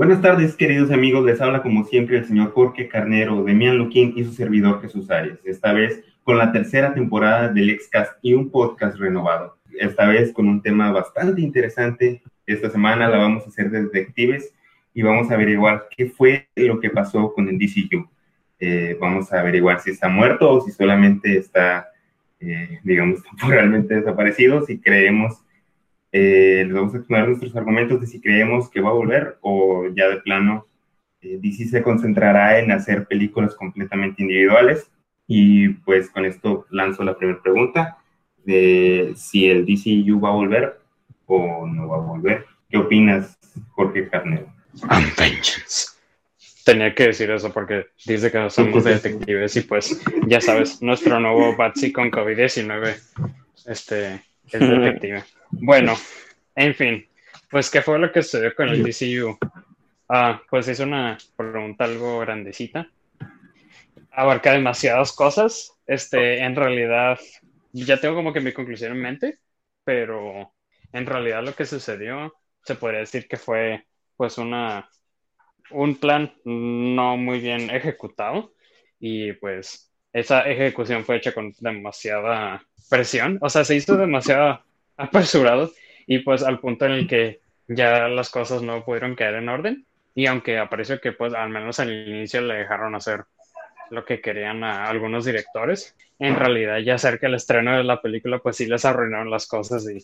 Buenas tardes, queridos amigos. Les habla como siempre el señor Jorge Carnero, Demian Luquín y su servidor Jesús Arias. Esta vez con la tercera temporada del Excast y un podcast renovado. Esta vez con un tema bastante interesante. Esta semana la vamos a hacer de detectives y vamos a averiguar qué fue lo que pasó con el DCU. Eh, vamos a averiguar si está muerto o si solamente está, eh, digamos, temporalmente desaparecido, si creemos eh, les vamos a exponer nuestros argumentos de si creemos que va a volver o ya de plano eh, DC se concentrará en hacer películas completamente individuales. Y pues con esto lanzo la primera pregunta de si el DCU va a volver o no va a volver. ¿Qué opinas, Jorge Carnero? Vengeance. Tenía que decir eso porque dice que no somos detectives y pues ya sabes, nuestro nuevo Batsy con COVID-19 este, es detective. Bueno, en fin, pues ¿qué fue lo que sucedió con el DCU? Ah, pues es una pregunta algo grandecita. Abarca demasiadas cosas. Este, en realidad, ya tengo como que mi conclusión en mente, pero en realidad lo que sucedió se podría decir que fue pues una un plan no muy bien ejecutado y pues esa ejecución fue hecha con demasiada presión, o sea, se hizo demasiado apresurado y pues al punto en el que ya las cosas no pudieron quedar en orden y aunque aprecio que pues al menos al inicio le dejaron hacer lo que querían a algunos directores, en realidad ya cerca del estreno de la película pues sí les arruinaron las cosas y,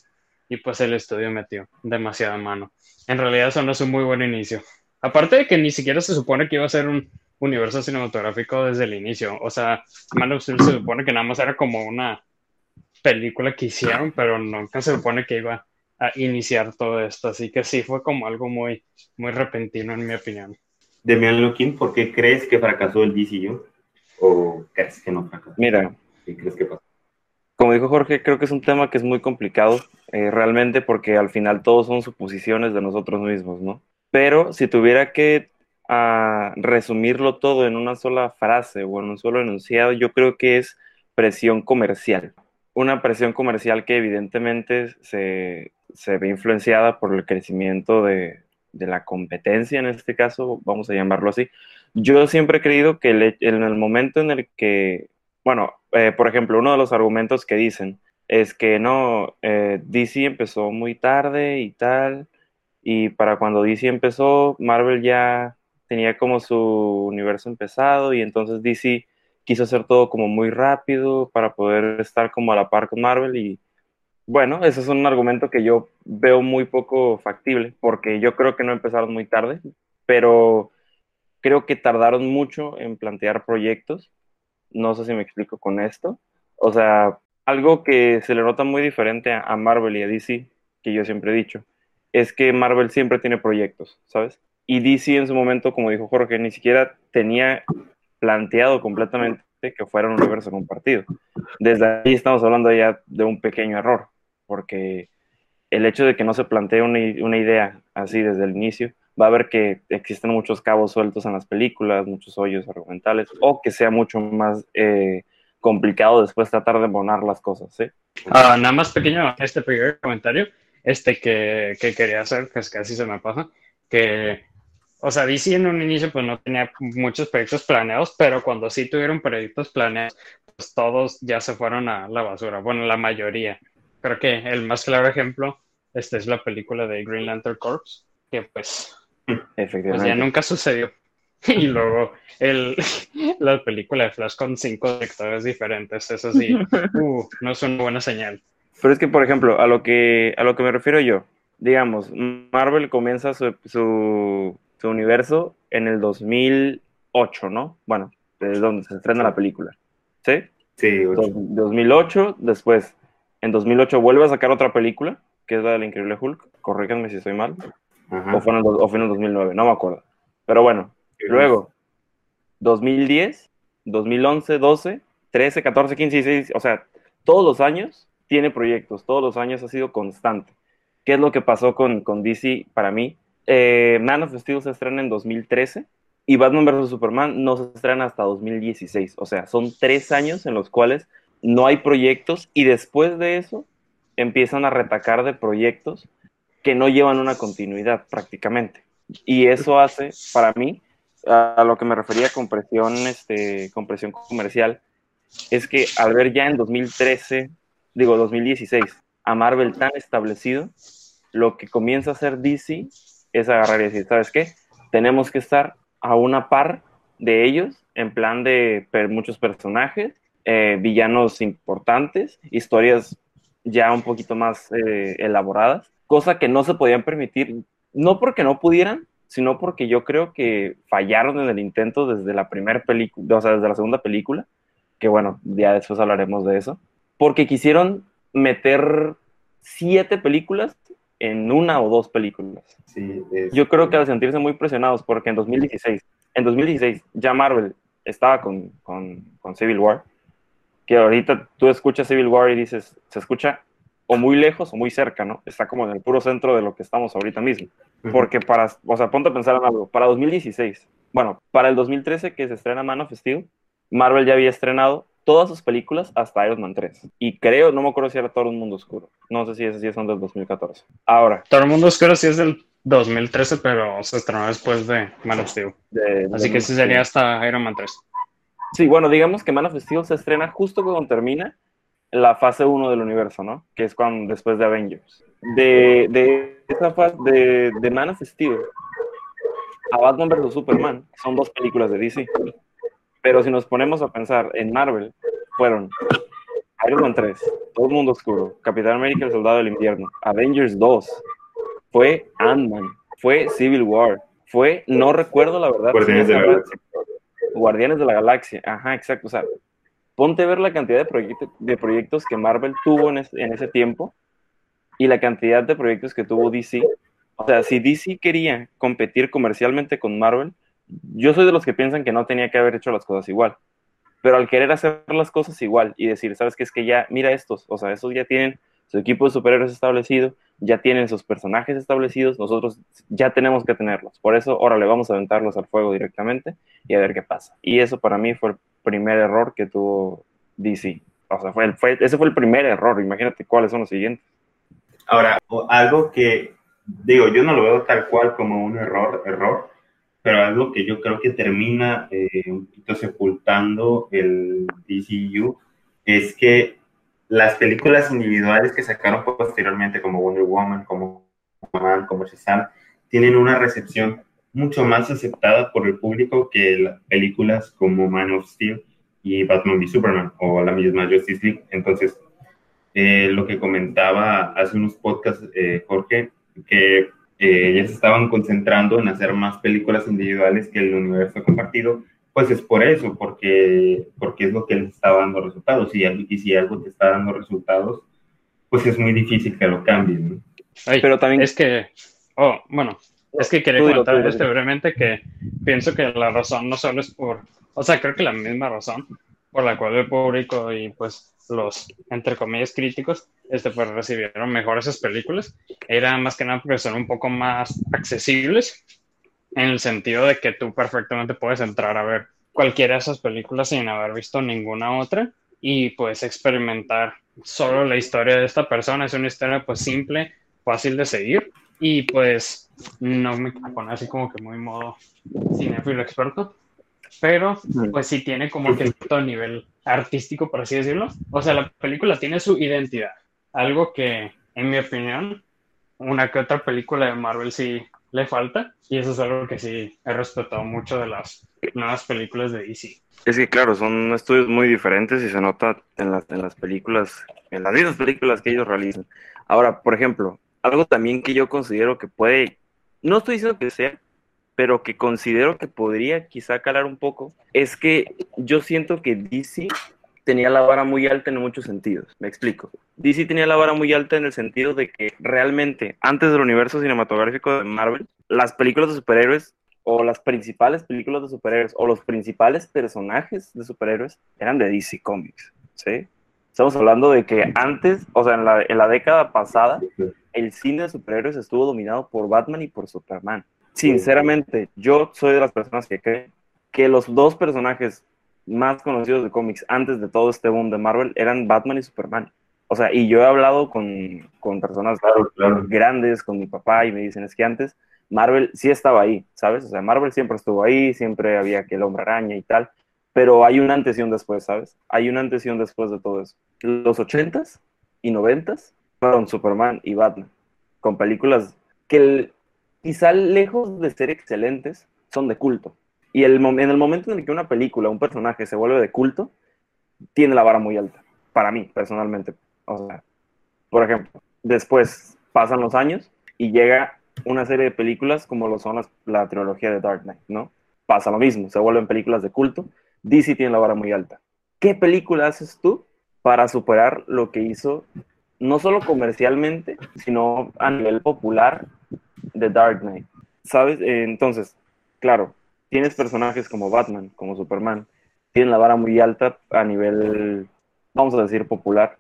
y pues el estudio metió demasiada mano. En realidad eso no es un muy buen inicio. Aparte de que ni siquiera se supone que iba a ser un universo cinematográfico desde el inicio. O sea, Man of se supone que nada más era como una película que hicieron, pero nunca se supone que iba a iniciar todo esto. Así que sí, fue como algo muy, muy repentino, en mi opinión. Demian Lukin, ¿por qué crees que fracasó el DCU? ¿O crees que no fracasó? Mira, ¿qué crees que pasó? Como dijo Jorge, creo que es un tema que es muy complicado, eh, realmente, porque al final todos son suposiciones de nosotros mismos, ¿no? Pero si tuviera que ah, resumirlo todo en una sola frase o en un solo enunciado, yo creo que es presión comercial una presión comercial que evidentemente se, ve influenciada por el crecimiento de, la competencia, en este caso, vamos a llamarlo así. Yo siempre he creído que en el momento en el que, bueno, eh, por ejemplo, uno de los argumentos que dicen es que no, eh, DC empezó muy tarde y tal, y para cuando DC empezó, Marvel ya tenía como su universo empezado, y entonces DC quiso hacer todo como muy rápido para poder estar como a la par con Marvel y bueno, ese es un argumento que yo veo muy poco factible porque yo creo que no empezaron muy tarde, pero creo que tardaron mucho en plantear proyectos. No sé si me explico con esto. O sea, algo que se le nota muy diferente a Marvel y a DC, que yo siempre he dicho, es que Marvel siempre tiene proyectos, ¿sabes? Y DC en su momento, como dijo Jorge, ni siquiera tenía planteado completamente que fuera un universo compartido. Desde ahí estamos hablando ya de un pequeño error, porque el hecho de que no se plantee una, idea así desde el inicio, va a ver que existen muchos cabos sueltos en las películas, muchos hoyos argumentales, o que sea mucho más eh, complicado después tratar de bonar las cosas, ¿sí? Ah, nada más pequeño este primer comentario, este que, que quería hacer, que casi se me pasa, que o sea, DC en un inicio pues no tenía muchos proyectos planeados, pero cuando sí tuvieron proyectos planeados, pues todos ya se fueron a la basura. Bueno, la mayoría. Creo que el más claro ejemplo este es la película de Green Lantern Corps, que pues, pues ya nunca sucedió. Y luego el, la película de Flash con cinco directores diferentes, eso sí, uh, no es una buena señal. Pero es que, por ejemplo, a lo que, a lo que me refiero yo, digamos, Marvel comienza su, su su universo en el 2008, ¿no? Bueno, es donde se estrena la película. ¿Sí? Sí. 2008, después, en 2008 vuelve a sacar otra película, que es la del Increíble Hulk. Corríganme si estoy mal. O, fue en el, o fue en el 2009, no me acuerdo. Pero bueno, luego, 2010, 2011, 12, 13, 14, 15, 16, o sea, todos los años tiene proyectos, todos los años ha sido constante. ¿Qué es lo que pasó con, con DC para mí? Eh, Man of Steel se estrena en 2013 y Batman vs. Superman no se estrena hasta 2016. O sea, son tres años en los cuales no hay proyectos y después de eso empiezan a retacar de proyectos que no llevan una continuidad prácticamente. Y eso hace, para mí, a lo que me refería con presión, este, con presión comercial, es que al ver ya en 2013, digo 2016, a Marvel tan establecido, lo que comienza a hacer DC es agarrar y decir, ¿sabes qué? Tenemos que estar a una par de ellos, en plan de muchos personajes, eh, villanos importantes, historias ya un poquito más eh, elaboradas, cosa que no se podían permitir, no porque no pudieran, sino porque yo creo que fallaron en el intento desde la primera película, o sea, desde la segunda película, que bueno, ya después hablaremos de eso, porque quisieron meter siete películas en una o dos películas. Yo creo que al sentirse muy presionados, porque en 2016, en 2016 ya Marvel estaba con, con, con Civil War, que ahorita tú escuchas Civil War y dices, se escucha o muy lejos o muy cerca, ¿no? Está como en el puro centro de lo que estamos ahorita mismo. Porque para, o sea, ponte a pensar en algo, para 2016, bueno, para el 2013 que se estrena Man of Steel, Marvel ya había estrenado todas sus películas hasta Iron Man 3. Y creo, no me acuerdo si era Todo el Mundo Oscuro. No sé si esas sí son del 2014. Ahora. Todo el Mundo Oscuro sí es del 2013, pero se estrenó después de Man of Steel. Así que ese sería hasta Iron Man 3. Sí, bueno, digamos que Man of Steel se estrena justo cuando termina la fase 1 del universo, ¿no? Que es cuando después de Avengers. De, de esa fase de, de Man of Steel a Batman vs. Superman, son dos películas de DC. Pero si nos ponemos a pensar en Marvel, fueron Iron Man 3, Todo el Mundo Oscuro, Capitán América, El Soldado del Invierno, Avengers 2, fue Ant-Man, fue Civil War, fue, no recuerdo la verdad. Guardianes de la Galaxia. Guardianes de la Galaxia, ajá, exacto. O sea, ponte a ver la cantidad de, de proyectos que Marvel tuvo en, en ese tiempo y la cantidad de proyectos que tuvo DC. O sea, si DC quería competir comercialmente con Marvel, yo soy de los que piensan que no tenía que haber hecho las cosas igual. Pero al querer hacer las cosas igual y decir, ¿sabes qué? Es que ya, mira estos, o sea, esos ya tienen su equipo de superhéroes establecido, ya tienen sus personajes establecidos, nosotros ya tenemos que tenerlos. Por eso, ahora le vamos a aventarlos al fuego directamente y a ver qué pasa. Y eso para mí fue el primer error que tuvo DC. O sea, fue, fue ese fue el primer error. Imagínate cuáles son los siguientes. Ahora, algo que, digo, yo no lo veo tal cual como un error, error, pero algo que yo creo que termina eh, un poquito sepultando el DCU es que las películas individuales que sacaron posteriormente, como Wonder Woman, como Man, como Shazam, tienen una recepción mucho más aceptada por el público que las películas como Man of Steel y Batman v Superman o la misma Justice League. Entonces, eh, lo que comentaba hace unos podcasts eh, Jorge, que eh, ellas estaban concentrando en hacer más películas individuales que el universo compartido, pues es por eso, porque, porque es lo que les está dando resultados. Y, y si algo te está dando resultados, pues es muy difícil que lo cambien. Pero también es que, oh, bueno, es que quería comentar esto brevemente que pienso que la razón no solo es por, o sea, creo que la misma razón por la cual el público y pues los, entre comillas, críticos, este, pues recibieron mejor esas películas, era más que nada porque son un poco más accesibles en el sentido de que tú perfectamente puedes entrar a ver cualquiera de esas películas sin haber visto ninguna otra y puedes experimentar solo la historia de esta persona. Es una historia pues simple, fácil de seguir y pues no me pone así como que muy modo cinéfilo experto, pero pues sí tiene como que todo nivel artístico, por así decirlo. O sea, la película tiene su identidad, algo que en mi opinión una que otra película de Marvel sí le falta y eso es algo que sí he respetado mucho de las nuevas películas de DC. Es que claro, son estudios muy diferentes y se nota en las, en las películas, en las mismas películas que ellos realizan. Ahora, por ejemplo, algo también que yo considero que puede, no estoy diciendo que sea, pero que considero que podría quizá calar un poco, es que yo siento que DC tenía la vara muy alta en muchos sentidos. Me explico. DC tenía la vara muy alta en el sentido de que realmente antes del universo cinematográfico de Marvel, las películas de superhéroes o las principales películas de superhéroes o los principales personajes de superhéroes eran de DC Comics, ¿sí? Estamos hablando de que antes, o sea, en la, en la década pasada, el cine de superhéroes estuvo dominado por Batman y por Superman. Sinceramente, yo soy de las personas que creen que los dos personajes más conocidos de cómics antes de todo este boom de Marvel eran Batman y Superman. O sea, y yo he hablado con, con personas grandes, con mi papá, y me dicen, es que antes Marvel sí estaba ahí, ¿sabes? O sea, Marvel siempre estuvo ahí, siempre había que el hombre araña y tal, pero hay un antes y un después, ¿sabes? Hay un antes y un después de todo eso. Los 80s y 90s fueron Superman y Batman, con películas que quizá lejos de ser excelentes, son de culto. Y el, en el momento en el que una película, un personaje se vuelve de culto, tiene la vara muy alta, para mí, personalmente. O sea, por ejemplo, después pasan los años y llega una serie de películas como lo son la trilogía de Dark Knight, ¿no? Pasa lo mismo, se vuelven películas de culto. DC tiene la vara muy alta. ¿Qué película haces tú para superar lo que hizo, no solo comercialmente, sino a nivel popular de Dark Knight? ¿Sabes? Eh, entonces, claro, tienes personajes como Batman, como Superman, tienen la vara muy alta a nivel, vamos a decir, popular.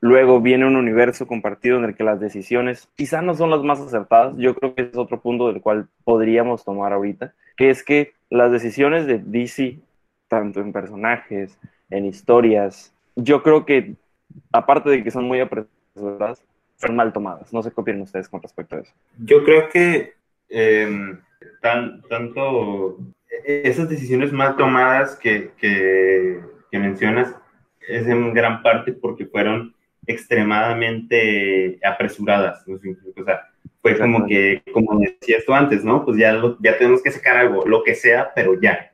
Luego viene un universo compartido en el que las decisiones quizás no son las más acertadas. Yo creo que es otro punto del cual podríamos tomar ahorita, que es que las decisiones de DC, tanto en personajes, en historias, yo creo que, aparte de que son muy apresuradas, son mal tomadas. No sé qué opinan ustedes con respecto a eso. Yo creo que em, tan, tanto esas decisiones mal tomadas que, que, mencionas es en gran parte porque fueron extremadamente apresuradas. O sea, fue como que, como decías tú antes, ¿no? Pues ya, ya tenemos que sacar algo, lo que sea, pero ya.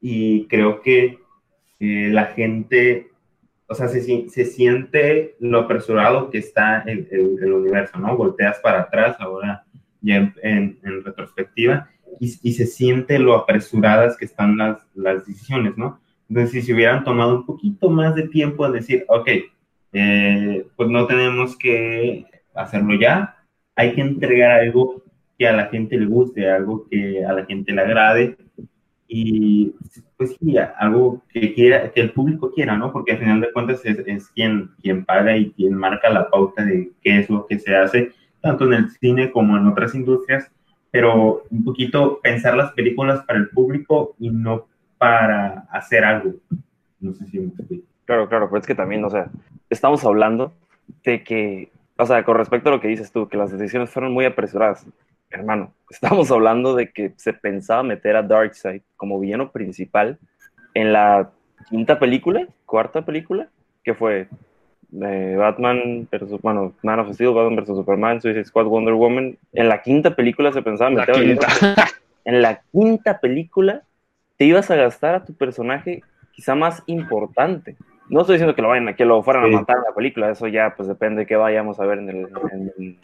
Y creo que eh, la gente, o sea, se, se, siente lo apresurado que está el, el, universo, ¿no? Volteas para atrás ahora ya en, retrospectiva y, se siente lo apresuradas que están las, las decisiones, ¿no? Entonces, si se hubieran tomado un poquito más de tiempo a decir, ok, eh, pues no tenemos que hacerlo ya, hay que entregar algo que a la gente le guste, algo que a la gente le agrade y pues sí, algo que quiera, que el público quiera, ¿no? Porque al final de cuentas es, es quien, quien paga y quien marca la pauta de qué es lo que se hace, tanto en el cine como en otras industrias, pero un poquito pensar las películas para el público y no para hacer algo. No sé si me Claro, claro, pero es que también, o sea, estamos hablando de que, o sea, con respecto a lo que dices tú, que las decisiones fueron muy apresuradas. Hermano, estamos hablando de que se pensaba meter a Darkseid como villano principal en la quinta película, cuarta película, que fue de Batman versus, bueno, Man of Steel, Batman versus Superman, Suicide Squad, Wonder Woman. En la quinta película se pensaba meter En la quinta película te ibas a gastar a tu personaje quizá más importante. No estoy diciendo que lo vayan, que lo fueran a matar en la película, eso ya pues depende de qué vayamos a ver en, el,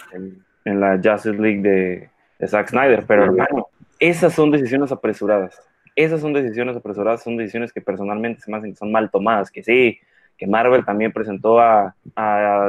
en, la Justice League de, de, Zack Snyder, pero hermano, esas son decisiones apresuradas. Esas son decisiones apresuradas, son decisiones que personalmente se me hacen que son mal tomadas, que sí, que Marvel también presentó a,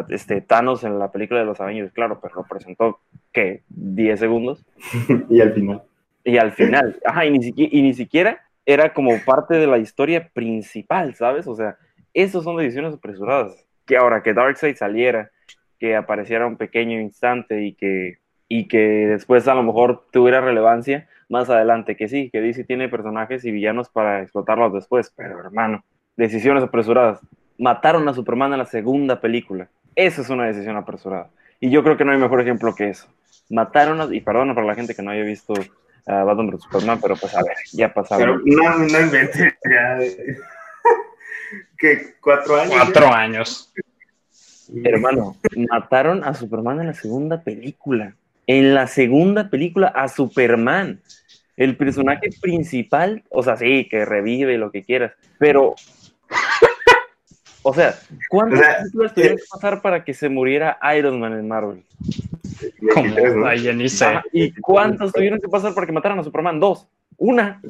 este, Thanos en la película de los Avengers, claro, pero lo presentó, ¿qué? ¿10 segundos? y al final. Y al final, ajá, y ni, siquiera, y ni siquiera era como parte de la historia principal, ¿sabes? O sea, esas son decisiones apresuradas. Que ahora que Darkseid saliera, que apareciera un pequeño instante y que, y que después a lo mejor tuviera relevancia más adelante, que sí, que DC tiene personajes y villanos para explotarlos después, pero hermano, decisiones apresuradas mataron a Superman en la segunda película. Esa es una decisión apresurada. Y yo creo que no hay mejor ejemplo que eso. Mataron, a, y perdón para la gente que no haya visto a Batman vs Superman, pero pues a ver, ya pasaron. no, no inventes, ya. ¿Qué? ¿Cuatro años? Cuatro años. Hermano, mataron a Superman en la segunda película. En la segunda película a Superman. El personaje principal, o sea, sí, que revive lo que quieras, pero o sea, ¿cuántas películas tuvieron que pasar para que se muriera Iron Man en Marvel? Como Ay, ni sé. ¿Y cuántas tuvieron que pasar para que mataran a Superman? Dos. Una.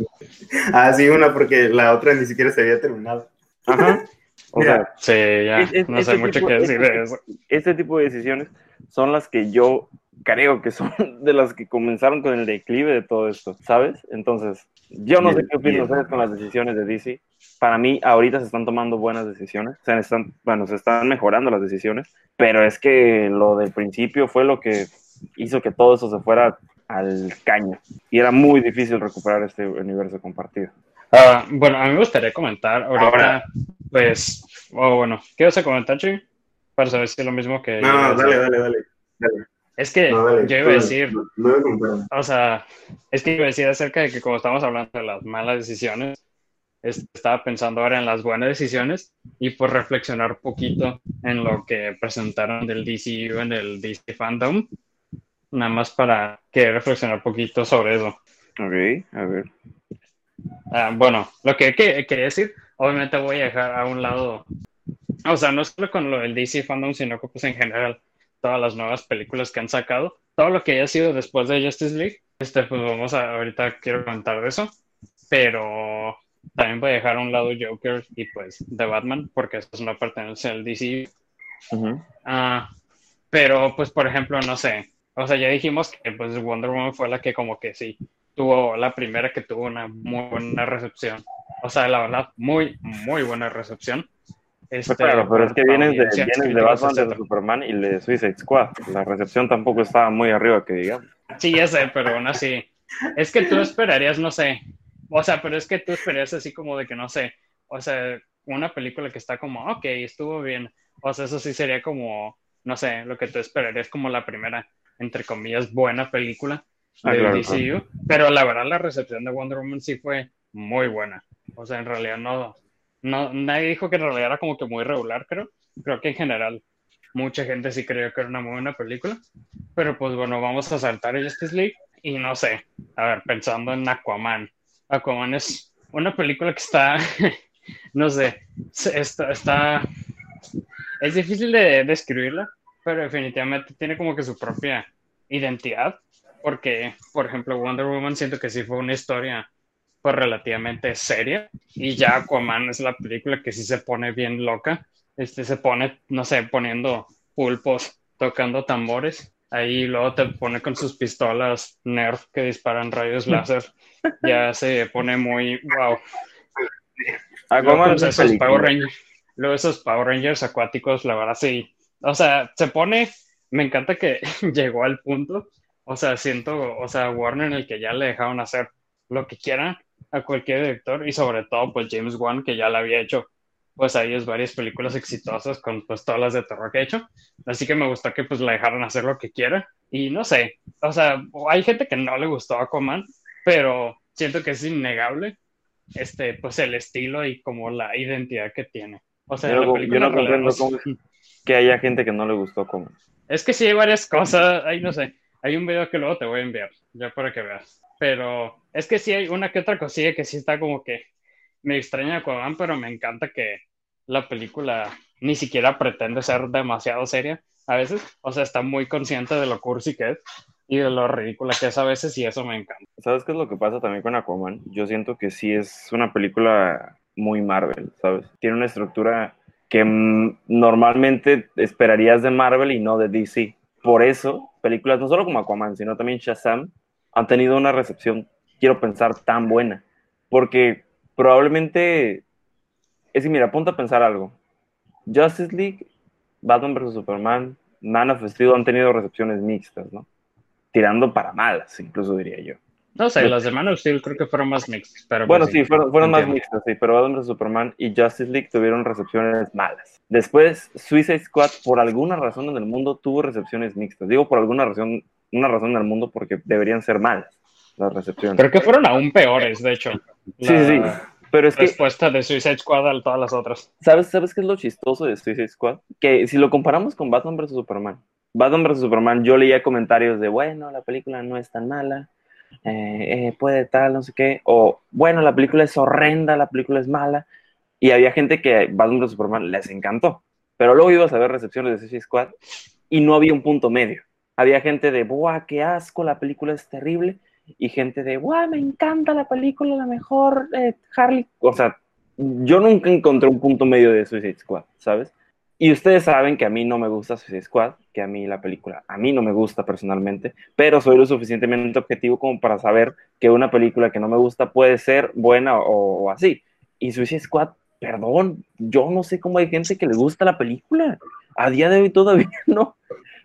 Ah, sí, una, porque la otra ni siquiera se había terminado. Ajá. O sea, sí, ya. no sé mucho qué decir de eso. Este tipo de decisiones son las que yo creo que son de las que comenzaron con el declive de todo esto, ¿sabes? Entonces, yo no sé qué opinan ustedes con las decisiones de DC. Para mí, ahorita se están tomando buenas decisiones, o sea, están, bueno, se están mejorando las decisiones, pero es que lo del principio fue lo que hizo que todo eso se fuera al caño y era muy difícil recuperar este universo compartido. Ah, bueno, a mí me gustaría comentar ahora, pues, oh, bueno, ¿qué vas a comentar, Chi? Para saber si es lo mismo que... No, dale, dale, dale, Es que yo iba a decir, o sea, es que iba a decir acerca de que como estamos hablando de las malas decisiones, estaba pensando ahora en las buenas decisiones y por reflexionar un poquito en lo que presentaron del DCU en el DC Fandom, nada más para que reflexionar un poquito sobre eso. Ok, a ver. Ah, bueno, lo que, quería decir, obviamente voy a dejar a un lado, o sea, no solo con lo del DC Fandom, sino que pues en general todas las nuevas películas que han sacado, todo lo que haya sido después de Justice League, este, pues vamos a, ahorita quiero comentar de eso, pero también voy a dejar a un lado Joker y pues The Batman, porque eso no pertenece al DC. Ah, pero pues por ejemplo, no sé, o sea, ya dijimos que pues Wonder Woman fue la que como que sí, tuvo la primera que tuvo una muy buena recepción. O sea, la verdad, muy, muy buena recepción. Este, claro, pero es que vienes de, vienes de Batman, de Superman y de Suicide Squad. La recepción tampoco estaba muy arriba, que digamos. Sí, ya sé, pero aún así. Es que tú esperarías, no sé. O sea, pero es que tú esperarías así como de que, no sé. O sea, una película que está como, ok, estuvo bien. O sea, eso sí sería como, no sé, lo que tú esperarías como la primera, entre comillas, buena película ah, de DCU. Pero la verdad, la recepción de Wonder Woman sí fue muy buena. O sea, en realidad no, no, nadie dijo que en realidad era como que muy regular, creo. Creo que en general mucha gente sí creyó que era una muy buena película. Pero pues bueno, vamos a saltar el Justice League y no sé, a ver, pensando en Aquaman. Aquaman es una película que está, no sé, está, está, es difícil de describirla, pero definitivamente tiene como que su propia identidad, porque, por ejemplo, Wonder Woman siento que sí fue una historia pues relativamente seria. Y ya Aquaman es la película que sí se pone bien loca, este se pone, no sé, poniendo pulpos, tocando tambores, ahí luego te pone con sus pistolas Nerf que disparan rayos láser, ya se pone muy, wow. Aquaman luego, esos Power Rangers, luego esos Power Rangers acuáticos, la verdad sí, o sea, se pone, me encanta que llegó al punto, o sea, siento, o sea, Warner en el que ya le dejaron hacer lo que quieran a cualquier director y sobre todo pues James Wan que ya le había hecho pues ahí es varias películas exitosas con pues todas las de terror que ha hecho. Así que me gustó que pues la dejaran hacer lo que quiera. Y no sé o sea hay gente que no le gustó a Aquaman pero siento que es innegable este pues el estilo y como la identidad que tiene. O sea yo, no comprendo que haya gente que no le gustó Aquaman. Es que sí hay varias cosas ahí no sé. Hay un video que luego te voy a enviar ya para que veas pero es que sí hay una que otra cosilla que sí está como que me extraña Aquaman, pero me encanta que la película ni siquiera pretende ser demasiado seria a veces. O sea, está muy consciente de lo cursi que es y de lo ridícula que es a veces y eso me encanta. ¿Sabes qué es lo que pasa también con Aquaman? Yo siento que sí es una película muy Marvel, ¿sabes? Tiene una estructura que normalmente esperarías de Marvel y no de DC. Por eso, películas no solo como Aquaman, sino también Shazam han tenido una recepción, quiero pensar, tan buena. Porque probablemente, es que mira, apunta a pensar algo. Justice League, Batman vs. Superman, Man of Steel han tenido recepciones mixtas, ¿no? Tirando para malas, incluso diría yo. No sé, las de Man of Steel creo que fueron más mixtas. Pero bueno, pues sí, fueron, más mixtas, sí, pero Batman vs. Superman y Justice League tuvieron recepciones malas. Después, Suicide Squad, por alguna razón en el mundo, tuvo recepciones mixtas. Digo por alguna razón una razón en el mundo porque deberían ser malas las recepciones. Creo que fueron aún peores, de hecho. Sí, sí, sí. Pero es respuesta de Suicide Squad a todas las otras. ¿Sabes, ¿Sabes qué es lo chistoso de Suicide Squad? Que si lo comparamos con Batman vs. Superman, Batman vs. Superman, yo leía comentarios de, bueno, la película no es tan mala, eh, eh, puede tal, no sé qué, o bueno, la película es horrenda, la película es mala, y había gente que Batman vs. Superman les encantó, pero luego ibas a ver recepciones de Suicide Squad y no había un punto medio había gente de, ¡buah, qué asco! La película es terrible. Y gente de, ¡buah, me encanta la película, la mejor eh, Harley! O sea, yo nunca encontré un punto medio de Suicide Squad, ¿sabes? Y ustedes saben que a mí no me gusta Suicide Squad, que a mí la película, a mí no me gusta personalmente, pero soy lo suficientemente objetivo como para saber que una película que no me gusta puede ser buena o, o así. Y Suicide Squad, perdón, yo no sé cómo hay gente que le gusta la película. A día de hoy todavía no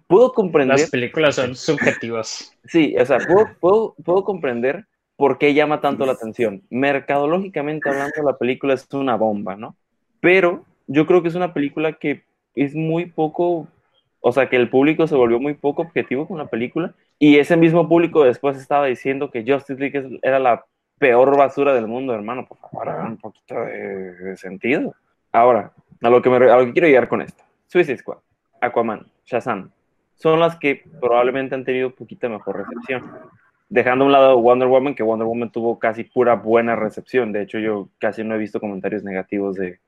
puedo comprender. Las películas son subjetivas. Sí, o sea, puedo, puedo, comprender por qué llama tanto la atención. Mercadológicamente hablando, la película es una bomba, ¿no? Pero yo creo que es una película que es muy poco O sea, que el público se volvió muy poco objetivo con la película y ese mismo público después estaba diciendo que Justice League era la peor basura del mundo, hermano. Por favor, hagan un poquito de, sentido. Ahora, a lo, que me, a lo que quiero llegar con esto. Suicide Squad, Aquaman, Shazam, son las que probablemente han tenido poquita mejor recepción. Dejando a un lado Wonder Woman, que Wonder Woman tuvo casi pura buena recepción. De hecho, yo casi no he visto comentarios negativos de,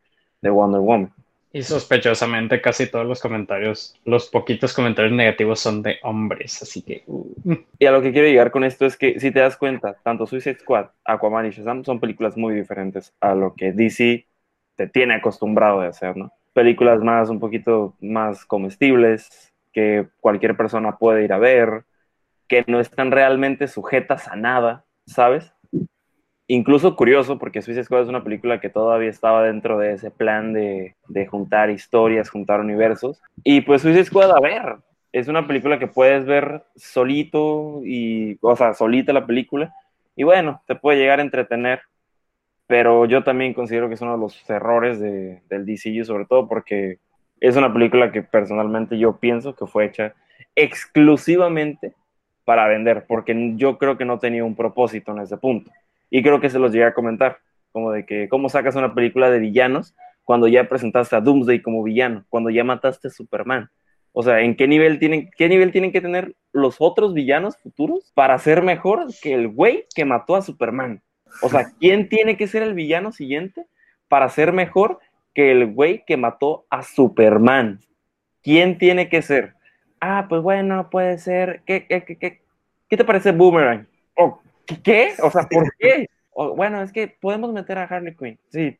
de Wonder Woman. Y sospechosamente casi todos los comentarios, los poquitos comentarios negativos son de hombres, así que... Uh. Y a lo que quiero llegar con esto es que si te das cuenta, tanto Suicide Squad, Aquaman y Shazam son películas muy diferentes a lo que DC te tiene acostumbrado de hacer, ¿no? Películas más, un poquito más comestibles, que cualquier persona puede ir a ver, que no están realmente sujetas a nada, ¿sabes? incluso curioso, porque Suicide Squad es una película que todavía estaba dentro de ese plan de, juntar historias, juntar universos. Y pues Suicide Squad, a ver, es una película que puedes ver solito, y, o sea, solita la película, y bueno, te puede llegar a entretener. Pero yo también considero que es uno de los errores de, del DCU, sobre todo porque es una película que personalmente yo pienso que fue hecha exclusivamente para vender, porque yo creo que no tenía un propósito en ese punto. Y creo que se los llegué a comentar, como de que cómo sacas una película de villanos cuando ya presentaste a Doomsday como villano, cuando ya mataste a Superman. O sea, ¿en qué nivel tienen, qué nivel tienen que tener los otros villanos futuros para ser mejor que el güey que mató a Superman? O sea, ¿quién tiene que ser el villano siguiente para ser mejor que el güey que mató a Superman? ¿Quién tiene que ser? Ah, pues bueno, puede ser. ¿Qué, qué, qué, qué te parece Boomerang? Oh, ¿Qué? O sea, ¿por qué? bueno, es que podemos meter a Harley Quinn. Sí.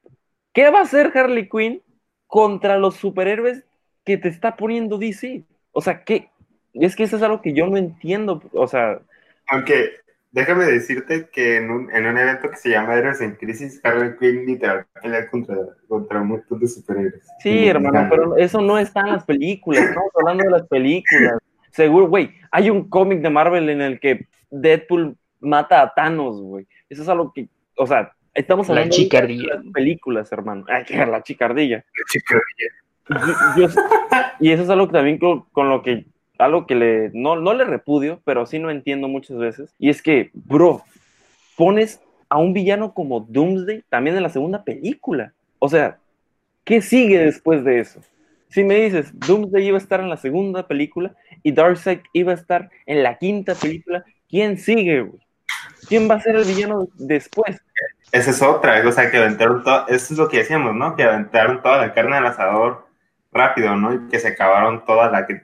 ¿Qué va a hacer Harley Quinn contra los superhéroes que te está poniendo DC? O sea, ¿qué? Es que eso es algo que yo no entiendo. O sea. Aunque, déjame decirte que en un, en un evento que se llama Héroes en Crisis, Harley Quinn literal pelea contra, contra un montón de superhéroes. Sí, hermano, pero eso no está en las películas. Estamos hablando de las películas. Seguro, güey, hay un cómic de Marvel en el que Deadpool mata a Thanos, güey. Eso es algo que, o sea, estamos hablando de las películas, hermano. Ay, la chicardilla. La chicardilla. y eso es algo que también con, lo que, algo que le, no, no le repudio, pero sí no entiendo muchas veces. Y es que, bro, pones a un villano como Doomsday también en la segunda película. O sea, ¿qué sigue después de eso? Si me dices, Doomsday iba a estar en la segunda película y Darkseid iba a estar en la quinta película, ¿quién sigue, güey? ¿Quién va a ser el villano después? Esa es otra, o sea, que aventaron todo, eso es lo que decíamos, ¿no? Que aventaron toda la carne al asador rápido, ¿no? Y que se acabaron toda la que,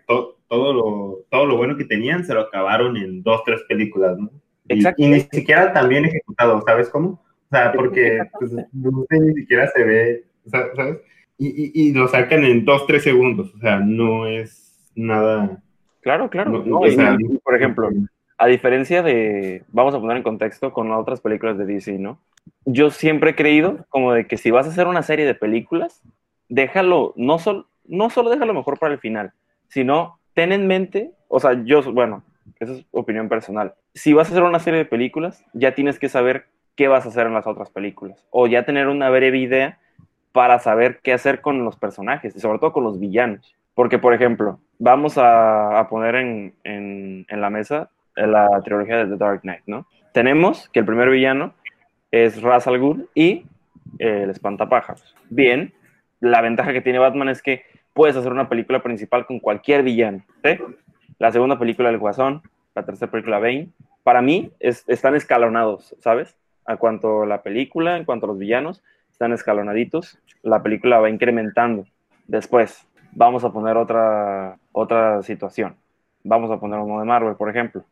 todo, lo, todo lo bueno que tenían, se lo acabaron en dos, tres películas, ¿no? Exacto. Y, ni siquiera tan bien ejecutado, ¿sabes cómo? O sea, porque pues, ni siquiera se ve, ¿sabes? Y, y, lo sacan en dos, tres segundos, o sea, no es nada... Claro, claro. por ejemplo, a diferencia de, vamos a poner en contexto con otras películas de DC, ¿no? Yo siempre he creído como de que si vas a hacer una serie de películas, déjalo, no, sol, no solo déjalo mejor para el final, sino ten en mente, o sea, yo, bueno, esa es opinión personal. Si vas a hacer una serie de películas, ya tienes que saber qué vas a hacer en las otras películas, o ya tener una breve idea para saber qué hacer con los personajes, y sobre todo con los villanos. Porque, por ejemplo, vamos a, poner en, en, la mesa la trilogía de The Dark Knight, ¿no? Tenemos que el primer villano es Ra's al Ghul y eh, el espantapájaros. Bien, la ventaja que tiene Batman es que puedes hacer una película principal con cualquier villano, ¿sí? La segunda película El Guasón, la tercera película Bane, para mí están escalonados, ¿sabes? A cuanto la película, en cuanto a los villanos, están escalonaditos. La película va incrementando. Después, vamos a poner otra, otra situación. Vamos a poner uno de Marvel, por ejemplo.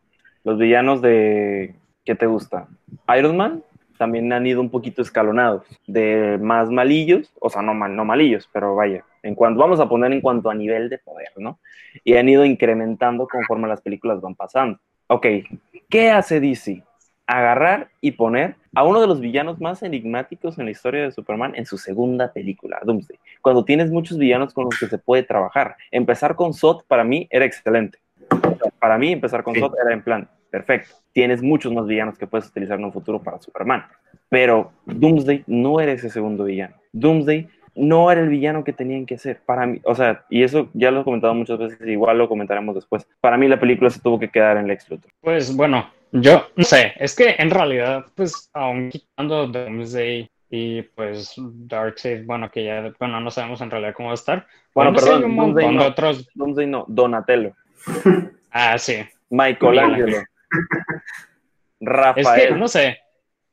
Los villanos de, ¿qué te gusta? Iron Man también han ido un poquito escalonados, de más malillos, o sea, no, mal, no malillos, pero vaya, en cuanto, vamos a poner en cuanto a nivel de poder, ¿no? Y han ido incrementando conforme las películas van pasando. Ok, ¿qué hace DC? Agarrar y poner a uno de los villanos más enigmáticos en la historia de Superman en su segunda película, Doomsday, cuando tienes muchos villanos con los que se puede trabajar. Empezar con Zod para mí era excelente. Para mí empezar con Zod era en plan, perfecto. Tienes muchos más villanos que puedes utilizar en un futuro para Superman. Pero Doomsday no era ese segundo villano. Doomsday no era el villano que tenían que ser. Para mí, o sea, y eso ya lo he comentado muchas veces, igual lo comentaremos después. Para mí la película se tuvo que quedar en Lex Luthor. Pues bueno, yo no sé, es que en realidad, pues aún quitando Doomsday y pues Darkseid, bueno, que ya, bueno, no sabemos en realidad cómo va a estar. Bueno, Bueno, perdón, hay un Doomsday montón no. de otros. Doomsday no, Donatello, Ah, sí. Michelangelo, Es Rafael. que, no sé,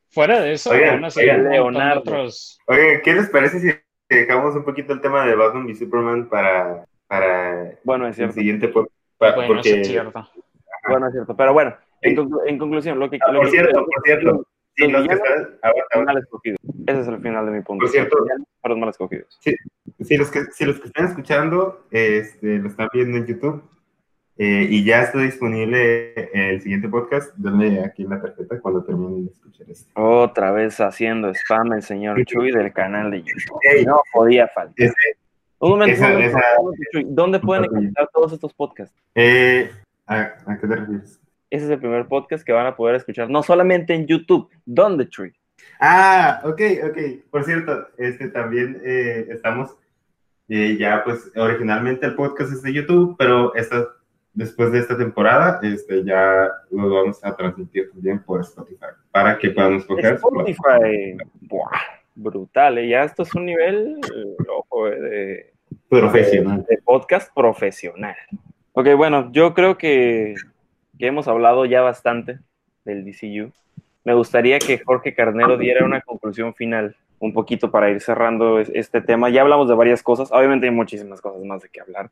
fuera de eso, Oigan, aún así oigan. Leonardo. otros. Oye, ¿qué les parece si dejamos un poquito el tema de Batman y Superman para, para Bueno, es el cierto. siguiente? Pa- Bueno, porque, es cierto. Bueno, es cierto. Pero bueno, en, Sí. conclu- en conclusión, lo que. Ah, lo por que- cierto, por cierto, sí, los los que están, mal escogidos. Ese es el final de mi punto. Por cierto- Los villanos fueron mal escogidos. si los que, si los que están escuchando este, lo están viendo en YouTube eh, y ya está disponible el siguiente podcast, denle aquí en la tarjeta cuando terminen de escuchar este. Otra vez haciendo spam el señor Chuy del canal de YouTube. No podía faltar. ese- Un momento, esa- un momento, esa- un momento, Chuy. ¿Dónde pueden encontrar todos estos podcasts? eh, ¿a, ¿A qué te refieres? Ese es el primer podcast que van a poder escuchar, no solamente en YouTube. ¿Dónde, Chuy? Ah, ok, ok. Por cierto, este también eh, estamos ya, pues originalmente el podcast es de YouTube, pero esta, después de esta temporada, este ya lo vamos a transmitir también por Spotify para que puedan escoger. Spotify. Buah, brutal, ¿eh? Ya esto es un nivel, eh, ojo, eh, de, Profesional. de podcast profesional. Ok, bueno, yo creo que, que hemos hablado ya bastante del DCU. Me gustaría que Jorge Carnero diera una conclusión final, un poquito para ir cerrando es- este tema. Ya hablamos de varias cosas, obviamente hay muchísimas cosas más de qué hablar.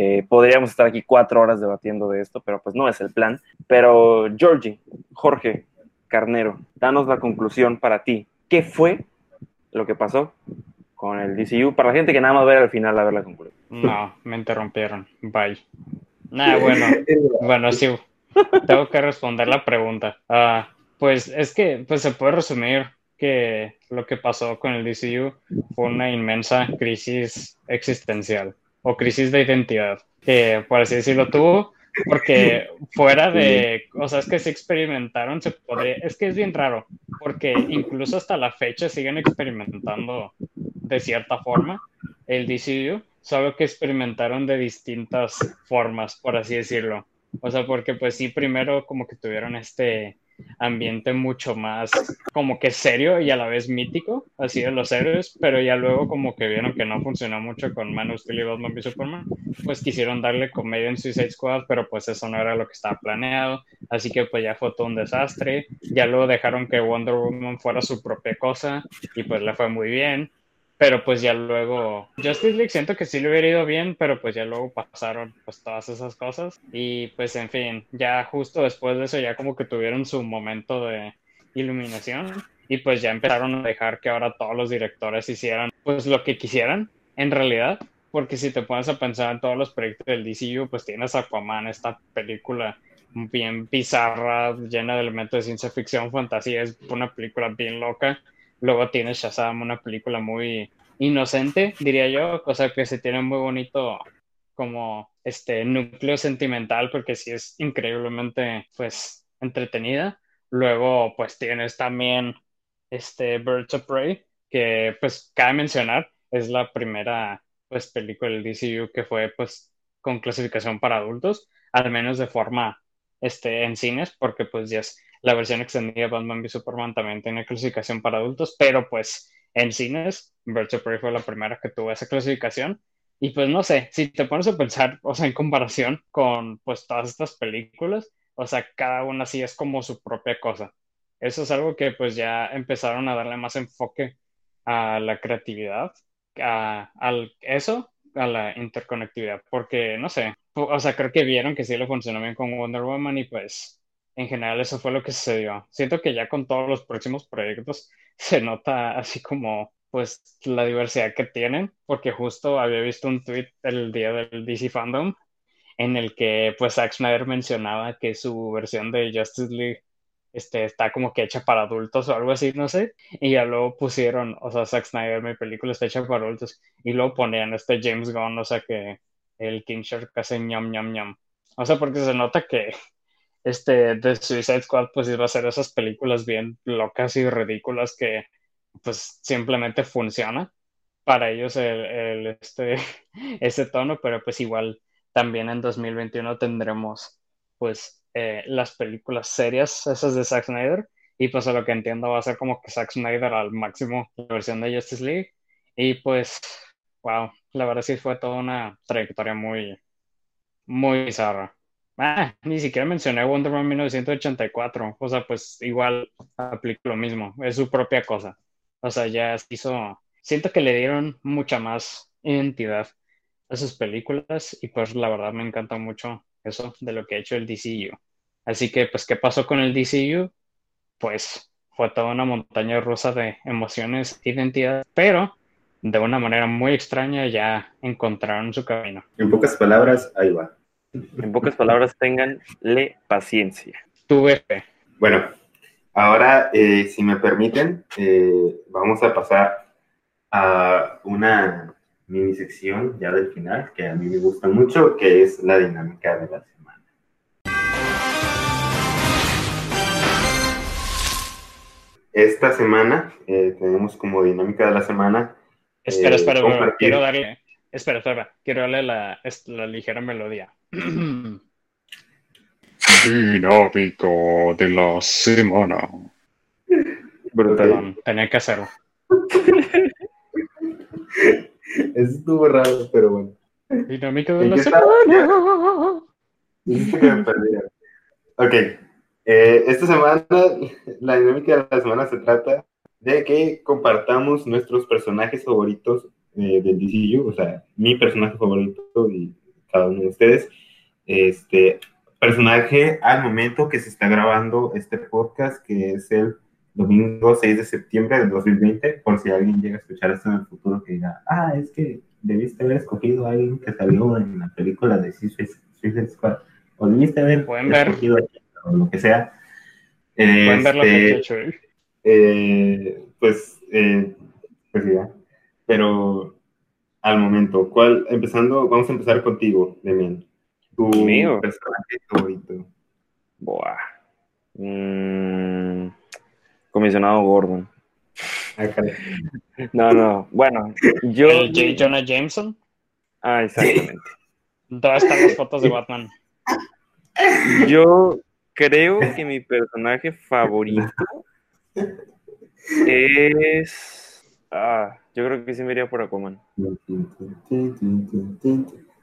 Eh, podríamos estar aquí cuatro horas debatiendo de esto, pero pues no es el plan. Pero Georgie, Jorge Carnero, danos la conclusión para ti. ¿Qué fue lo que pasó con el DCU? Para la gente que nada más ver al final a ver la conclusión. No, me interrumpieron. Bye. Nah, bueno, bueno, sí. Tengo que responder la pregunta. Ah, pues es que pues se puede resumir que lo que pasó con el DCU fue una inmensa crisis existencial o crisis de identidad, que por así decirlo tuvo, porque fuera de, es que se experimentaron, se podría, es que es bien raro, porque incluso hasta la fecha siguen experimentando de cierta forma el DCU, solo que experimentaron de distintas formas, por así decirlo. O sea, porque pues sí, primero como que tuvieron este ambiente mucho más como que serio y a la vez mítico, así de los héroes, pero ya luego como que vieron que no funcionó mucho con Man of Steel y Batman v Superman, pues quisieron darle comedia en Suicide Squad, pero pues eso no era lo que estaba planeado, así que pues ya fue todo un desastre, ya luego dejaron que Wonder Woman fuera su propia cosa y pues le fue muy bien, pero pues ya luego Justice League siento que sí le hubiera ido bien, pero pues ya luego pasaron pues todas esas cosas y pues en fin, ya justo después de eso ya como que tuvieron su momento de iluminación y pues ya empezaron a dejar que ahora todos los directores hicieran pues lo que quisieran en realidad, porque si te pones a pensar en todos los proyectos del DCU, pues tienes Aquaman, esta película bien bizarra, llena de elementos de ciencia ficción, fantasía, es una película bien loca. Luego tienes Shazam, una película muy inocente, diría yo, cosa que se tiene muy bonito como este núcleo sentimental porque sí es increíblemente pues entretenida. Luego pues tienes también este Birds of Prey que pues cabe mencionar es la primera pues película del DCU que fue pues con clasificación para adultos, al menos de forma este en cines porque pues ya es la versión extendida de Batman v Superman también tiene clasificación para adultos, pero pues en cines, Birds of fue la primera que tuvo esa clasificación. Y pues no sé, si te pones a pensar, o sea, en comparación con pues todas estas películas, o sea, cada una sí es como su propia cosa. Eso es algo que pues ya empezaron a darle más enfoque a la creatividad, a, al eso, a la interconectividad, porque no sé, o sea, creo que vieron que sí le funcionó bien con Wonder Woman y pues en general eso fue lo que sucedió. Siento que ya con todos los próximos proyectos se nota así como pues la diversidad que tienen, porque justo había visto un tweet el día del DC Fandom en el que pues Zack Snyder mencionaba que su versión de Justice League este, está como que hecha para adultos o algo así, no sé, y ya luego pusieron, o sea, Zack Snyder, mi película está hecha para adultos, y luego ponían este James Gunn, o sea, que el King Shark hace ñam ñam ñam. O sea, porque se nota que este de Suicide Squad pues iba a ser esas películas bien locas y ridículas que pues simplemente funciona para ellos el, este, ese tono, pero pues igual también en 2021 tendremos pues eh, las películas serias, esas de Zack Snyder, y pues a lo que entiendo va a ser como que Zack Snyder al máximo la versión de Justice League, y pues, wow, la verdad sí fue toda una trayectoria muy, muy bizarra. Ah, ni siquiera mencioné Wonder Woman 1984. O sea, pues igual aplica lo mismo. Es su propia cosa. O sea, ya hizo. Siento que le dieron mucha más identidad a sus películas y pues la verdad me encanta mucho eso de lo que ha hecho el DCU. Así que, pues, ¿qué pasó con el DCU? Pues fue toda una montaña rusa de emociones identidad, pero de una manera muy extraña ya encontraron su camino. En pocas palabras, ahí va. En pocas palabras, tenganle paciencia. Tuve fe. Bueno, ahora, eh, si me permiten, eh, vamos a pasar a una mini sección ya del final, que a mí me gusta mucho, que es la dinámica de la semana. Esta semana eh, tenemos como dinámica de la semana. Espera, espera, quiero darle Espera, espera, quiero darle la, la ligera melodía. Dinámico de la semana. Brutal, tenía que hacerlo. Eso estuvo raro, pero bueno. Dinámica de la semana. ok. Eh, esta semana, la dinámica de la semana se trata de que compartamos nuestros personajes favoritos eh, del DCU, o sea, mi personaje favorito y cada uno de ustedes. Este personaje al momento que se está grabando este podcast, que es el domingo 6 de septiembre del 2020, por si alguien llega a escuchar esto en el futuro que diga, ah, es que debiste haber escogido a alguien que salió en la película de Suicide Squad, o debiste haber ¿Pueden escogido ver? o lo que sea. Pueden ver la este, eh, pues, eh, pues ya pero al momento, ¿cuál? Empezando, vamos a empezar contigo, Demian. Tu ¿Mío? personaje favorito. Buah. Mm, comisionado Gordon. No, no. Bueno, yo. ¿El J. Jonah Jameson? Ah, exactamente. ¿Dónde están las fotos de Batman? Yo creo que mi personaje favorito es. Ah, yo creo que sí me iría por Aquaman.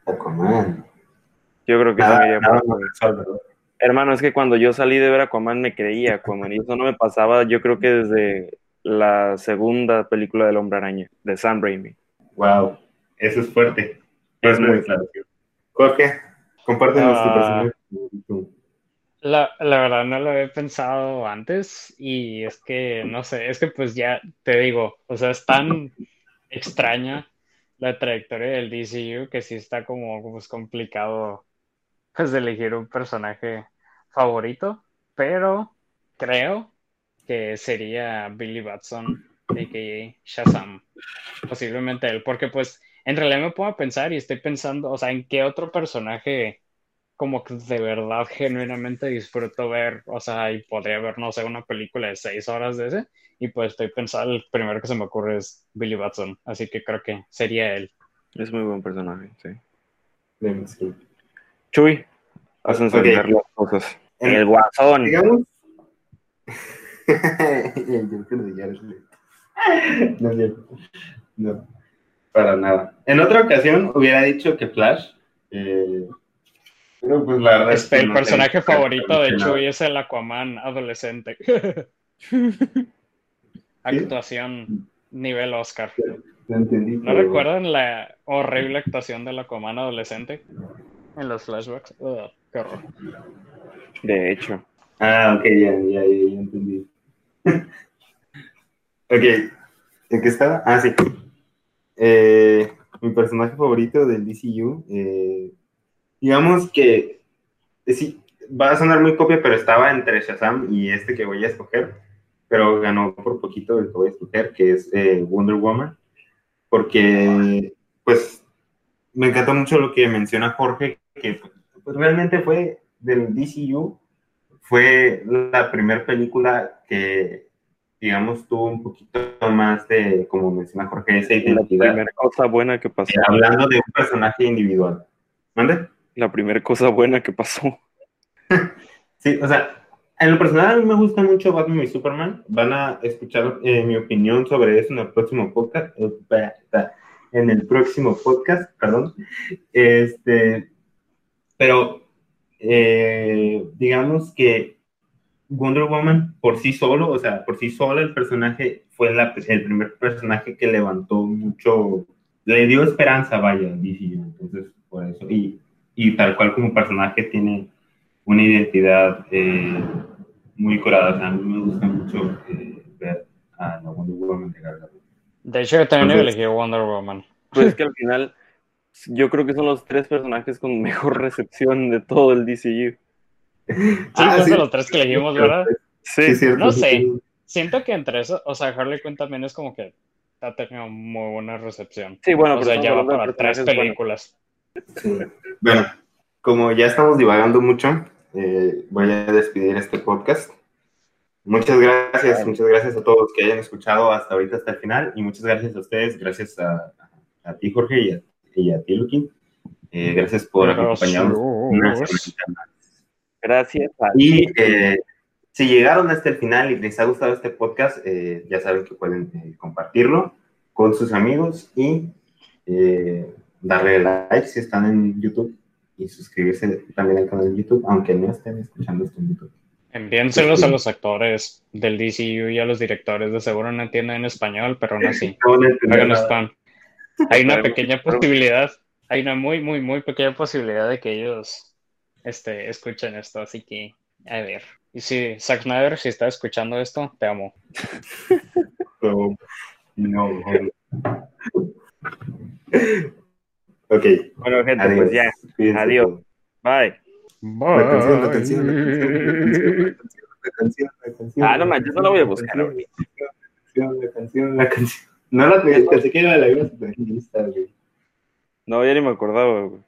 Aquaman. Yo creo que sí me iría por Aquaman. Hermano, es que cuando yo salí de ver Aquaman me creía Aquaman y eso no me pasaba, yo creo que desde la segunda película del Hombre Araña, de Sam Raimi. Wow, eso es fuerte. Es muy fuerte. Jorge, compártenos tu personaje la, la, verdad no lo había pensado antes y es que, no sé, es que pues ya te digo, o sea, es tan extraña la trayectoria del DCU que sí está como pues, complicado pues elegir un personaje favorito, pero creo que sería Billy Batson, a.k.a. Shazam, posiblemente él, porque pues en realidad me puedo pensar y estoy pensando, o sea, en qué otro personaje como que de verdad genuinamente disfruto ver, o sea, y podría ver, no sé, una película de seis horas de ese, y pues estoy pensando, el primero que se me ocurre es Billy Batson, así que creo que sería él. Es muy buen personaje, sí. sí. Chuy, encender okay. las cosas. En el guasón. Digamos. el Joker de Jared No es cierto. No, para nada. En otra ocasión hubiera dicho que Flash. Eh, pues la verdad este, el personaje favorito de Chuy es el Aquaman adolescente. Actuación nivel Oscar. ¿No recuerdan la horrible actuación del Aquaman adolescente en los flashbacks? qué horror. De hecho. Ah, ok, ya, ya, ya, entendí. ok, ¿en qué estaba? Ah, sí. Eh, mi personaje favorito del DCU eh, digamos que sí, va a sonar muy copia, pero estaba entre Shazam y este que voy a escoger, pero ganó por poquito el que voy a escoger, que es eh, Wonder Woman, porque pues me encantó mucho lo que menciona Jorge, que pues, realmente fue del DCU, fue la primera película que digamos, tuvo un poquito más de, como menciona Jorge, esa La identidad. primera cosa buena que pasó. eh, hablando de un personaje individual. ¿Mande? La primera cosa buena que pasó. Sí, o sea, en lo personal a mí me gusta mucho Batman y Superman. Van a escuchar eh, mi opinión sobre eso en el próximo podcast. eh, En el próximo podcast, perdón. Este, pero eh, digamos que Wonder Woman por sí solo, o sea, por sí sola el personaje fue la- el primer personaje que levantó mucho, le dio esperanza, vaya, DCU. Entonces, por eso. Y, y tal cual como personaje tiene una identidad eh, muy curada. O sea, a mí me gusta mucho eh, ver a la Wonder Woman de Gal Gadot. De hecho, yo también Entonces- elegí Wonder Woman. Pues es que al final, yo creo que son los tres personajes con mejor recepción de todo el DCU. Ah, sí. de los tres que elegimos, ¿verdad? Sí, cierto. no sí, sé. sí. Siento que entre eso, o sea, Harley Quinn también es como que ha tenido muy buena recepción. Sí, bueno, o pero sea, ya va para tres buenos. Sí. Bueno, como ya estamos divagando mucho, eh, voy a despedir este podcast. Muchas gracias, muchas gracias a todos los que hayan escuchado hasta ahorita, hasta el final, y muchas gracias a ustedes, gracias a, a ti, Jorge, y a, y a ti, Luqui. Eh, gracias por acompañarnos. Gracias. a Y eh, si llegaron hasta el final y les ha gustado este podcast, eh, ya saben que pueden eh, compartirlo con sus amigos y eh, darle like si están en YouTube y suscribirse también al canal de YouTube, aunque no estén escuchando esto en YouTube. Enviénselos a los actores del DCU y a los directores. De seguro no entienden en español, pero aún así. No nada. spam. Hay una pequeña que- posibilidad, hay una muy, muy, muy pequeña posibilidad de que ellos este, escuchen esto, así que a ver. Y si Zack Snyder, si está escuchando esto, te amo. So, no. Ok. Bueno, gente, Adiós. pues ya. Cuídense Adiós. todos. Bye. La canción, la canción, la canción, la canción, la canción. Ah, no manches, no la voy a buscar La ahorita. canción, la canción, la canción. No la pensé que era la iba a super lista, güey. No, ya ni me acordaba, güey.